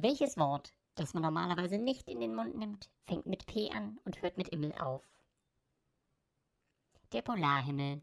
Welches Wort, das man normalerweise nicht in den Mund nimmt, fängt mit P an und hört mit Immel auf? Der Polarhimmel.